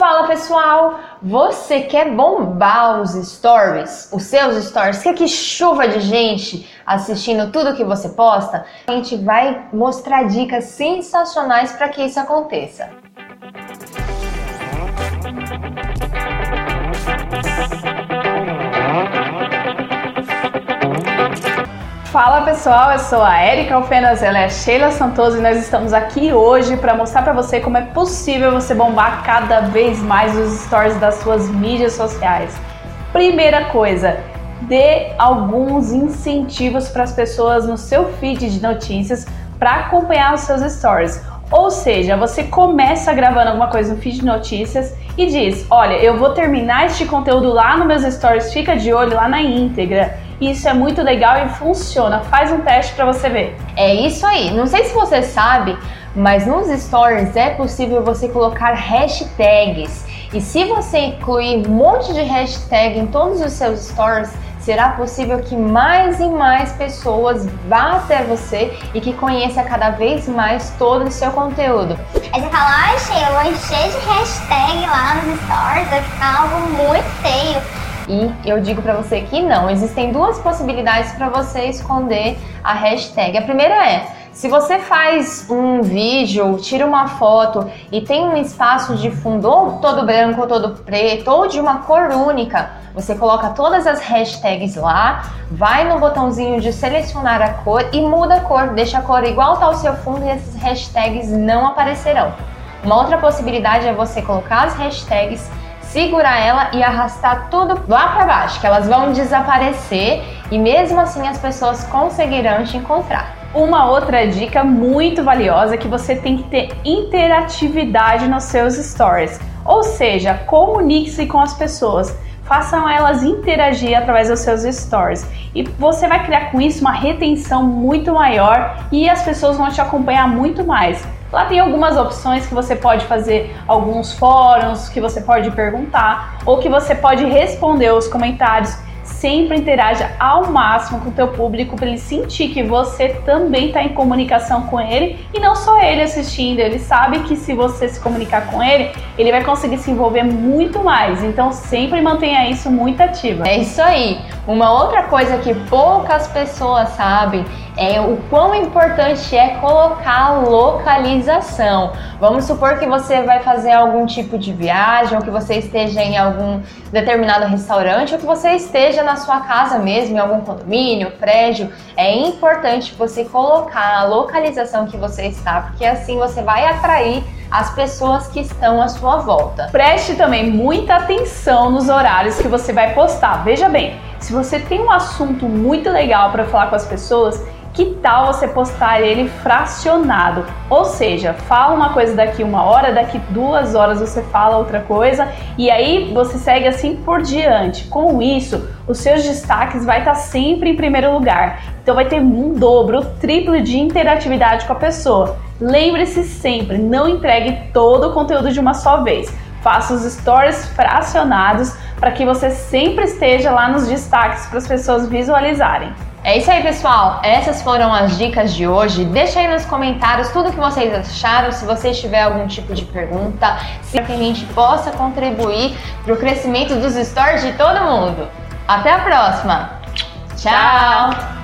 Fala pessoal, você quer bombar os stories, os seus stories? Quer que chuva de gente assistindo tudo que você posta? A gente vai mostrar dicas sensacionais para que isso aconteça. Fala pessoal, eu sou a Erika Alfenas, ela é a Sheila Santos e nós estamos aqui hoje para mostrar para você como é possível você bombar cada vez mais os stories das suas mídias sociais. Primeira coisa, dê alguns incentivos para as pessoas no seu feed de notícias para acompanhar os seus stories. Ou seja, você começa gravando alguma coisa no feed de notícias e diz: Olha, eu vou terminar este conteúdo lá nos meus stories, fica de olho lá na íntegra. Isso é muito legal e funciona. Faz um teste para você ver. É isso aí. Não sei se você sabe, mas nos stories é possível você colocar hashtags. E se você incluir um monte de hashtag em todos os seus stories, será possível que mais e mais pessoas vá até você e que conheça cada vez mais todo o seu conteúdo. Aí você fala, ai, Sheila, vou encher de hashtag lá nos stories, vai ficar algo muito feio. E eu digo para você que não, existem duas possibilidades para você esconder a hashtag. A primeira é, se você faz um vídeo, tira uma foto e tem um espaço de fundo ou todo branco ou todo preto ou de uma cor única, você coloca todas as hashtags lá, vai no botãozinho de selecionar a cor e muda a cor, deixa a cor igual tá o seu fundo e essas hashtags não aparecerão. Uma outra possibilidade é você colocar as hashtags segurar ela e arrastar tudo lá para baixo, que elas vão desaparecer e mesmo assim as pessoas conseguirão te encontrar. Uma outra dica muito valiosa é que você tem que ter interatividade nos seus stories, ou seja, comunique-se com as pessoas façam elas interagir através dos seus stories. E você vai criar com isso uma retenção muito maior e as pessoas vão te acompanhar muito mais. Lá tem algumas opções que você pode fazer alguns fóruns, que você pode perguntar ou que você pode responder os comentários sempre interaja ao máximo com o teu público para ele sentir que você também está em comunicação com ele e não só ele assistindo, ele sabe que se você se comunicar com ele, ele vai conseguir se envolver muito mais. Então sempre mantenha isso muito ativo. É isso aí. Uma outra coisa que poucas pessoas sabem é o quão importante é colocar a localização. Vamos supor que você vai fazer algum tipo de viagem, ou que você esteja em algum determinado restaurante, ou que você esteja na sua casa mesmo, em algum condomínio, prédio. É importante você colocar a localização que você está, porque assim você vai atrair as pessoas que estão à sua volta. Preste também muita atenção nos horários que você vai postar. Veja bem, se você tem um assunto muito legal para falar com as pessoas, que tal você postar ele fracionado? Ou seja, fala uma coisa daqui uma hora, daqui duas horas você fala outra coisa e aí você segue assim por diante. Com isso, os seus destaques vai estar sempre em primeiro lugar. Então vai ter um dobro, triplo de interatividade com a pessoa. Lembre-se sempre, não entregue todo o conteúdo de uma só vez. Faça os stories fracionados para que você sempre esteja lá nos destaques para as pessoas visualizarem. É isso aí, pessoal. Essas foram as dicas de hoje. Deixa aí nos comentários tudo que vocês acharam, se vocês tiverem algum tipo de pergunta, para que a gente possa contribuir para o crescimento dos stories de todo mundo. Até a próxima. Tchau.